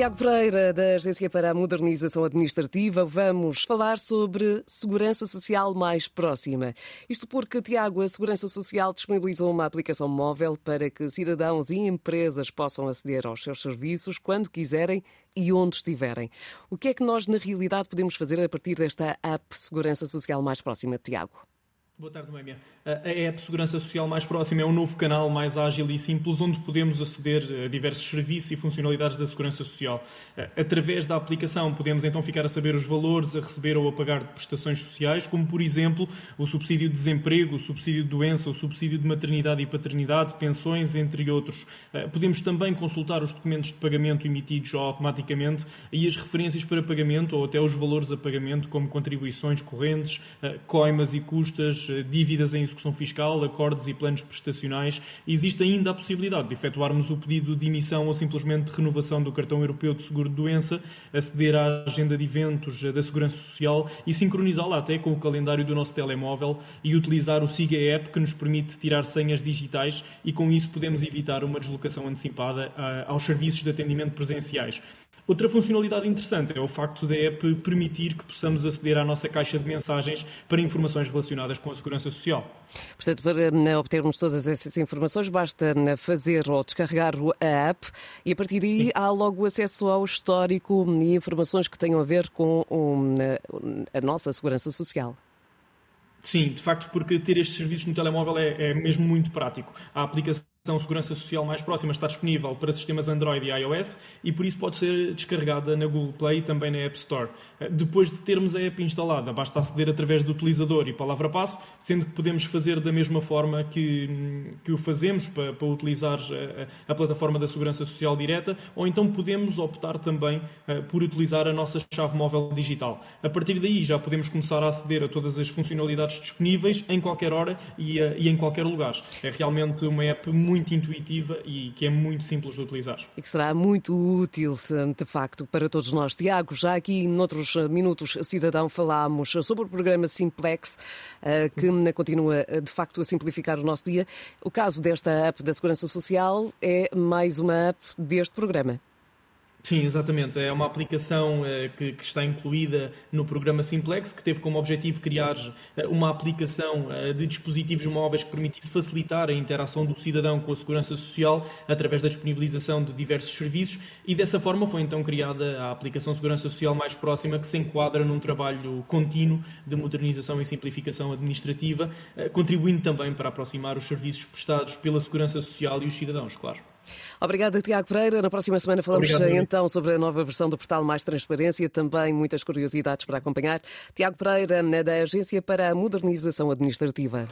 Tiago Pereira, da Agência para a Modernização Administrativa, vamos falar sobre segurança social mais próxima. Isto porque, Tiago, a Segurança Social disponibilizou uma aplicação móvel para que cidadãos e empresas possam aceder aos seus serviços quando quiserem e onde estiverem. O que é que nós, na realidade, podemos fazer a partir desta app Segurança Social mais próxima, Tiago? Boa tarde, Noémia. A App Segurança Social Mais Próxima é um novo canal mais ágil e simples onde podemos aceder a diversos serviços e funcionalidades da Segurança Social. Através da aplicação podemos então ficar a saber os valores a receber ou a pagar de prestações sociais, como por exemplo o subsídio de desemprego, o subsídio de doença, o subsídio de maternidade e paternidade, pensões, entre outros. Podemos também consultar os documentos de pagamento emitidos automaticamente e as referências para pagamento ou até os valores a pagamento, como contribuições correntes, coimas e custas, dívidas em execução fiscal, acordos e planos prestacionais, existe ainda a possibilidade de efetuarmos o pedido de emissão ou simplesmente de renovação do cartão europeu de seguro de doença, aceder à agenda de eventos da Segurança Social e sincronizá-la até com o calendário do nosso telemóvel e utilizar o Siga App que nos permite tirar senhas digitais e com isso podemos evitar uma deslocação antecipada ah, aos serviços de atendimento presenciais. Outra funcionalidade interessante é o facto da app permitir que possamos aceder à nossa caixa de mensagens para informações relacionadas com a segurança social. Portanto, para eh, obtermos todas essas informações, basta eh, fazer ou descarregar a app e a partir daí há logo acesso ao histórico e informações que tenham a ver com eh, a nossa segurança social. Sim, de facto, porque ter estes serviços no telemóvel é, é mesmo muito prático. A aplicação a Segurança Social mais próxima está disponível para sistemas Android e iOS e por isso pode ser descarregada na Google Play e também na App Store. Eh, depois de termos a app instalada, basta aceder através do utilizador e palavra-passe, sendo que podemos fazer da mesma forma que, que o fazemos para, para utilizar a, eh, a, plataforma da Segurança Social direta, ou então podemos optar também uh, por utilizar a nossa chave móvel digital. A partir daí já podemos começar a aceder a todas as funcionalidades disponíveis em qualquer hora e, uh, e em qualquer lugar. É realmente uma app muito muito intuitiva e que é muito simples de utilizar. E que será muito útil, de facto, para todos nós. Tiago, já aqui noutros minutos, cidadão, falámos sobre o programa Simplex, eh, que continua, de facto, a simplificar o nosso dia. O caso desta app da Segurança Social é mais uma app deste programa. Sim, exatamente. É uma aplicação uh, que, que, está incluída no programa Simplex, que teve como objetivo criar uh, uma aplicação uh, de dispositivos móveis que permitisse facilitar a interação do cidadão com a segurança social através da disponibilização de diversos serviços e dessa forma foi então criada a aplicação Segurança Social mais próxima que se enquadra num trabalho contínuo de modernização e simplificação administrativa, contribuindo também para aproximar os serviços prestados pela segurança social e os cidadãos, claro. Obrigada, Tiago Pereira. Na próxima semana falamos Obrigado, então sobre a nova versão do portal Mais Transparência, também muitas curiosidades para acompanhar. Tiago Pereira, da Agência para a Modernização Administrativa.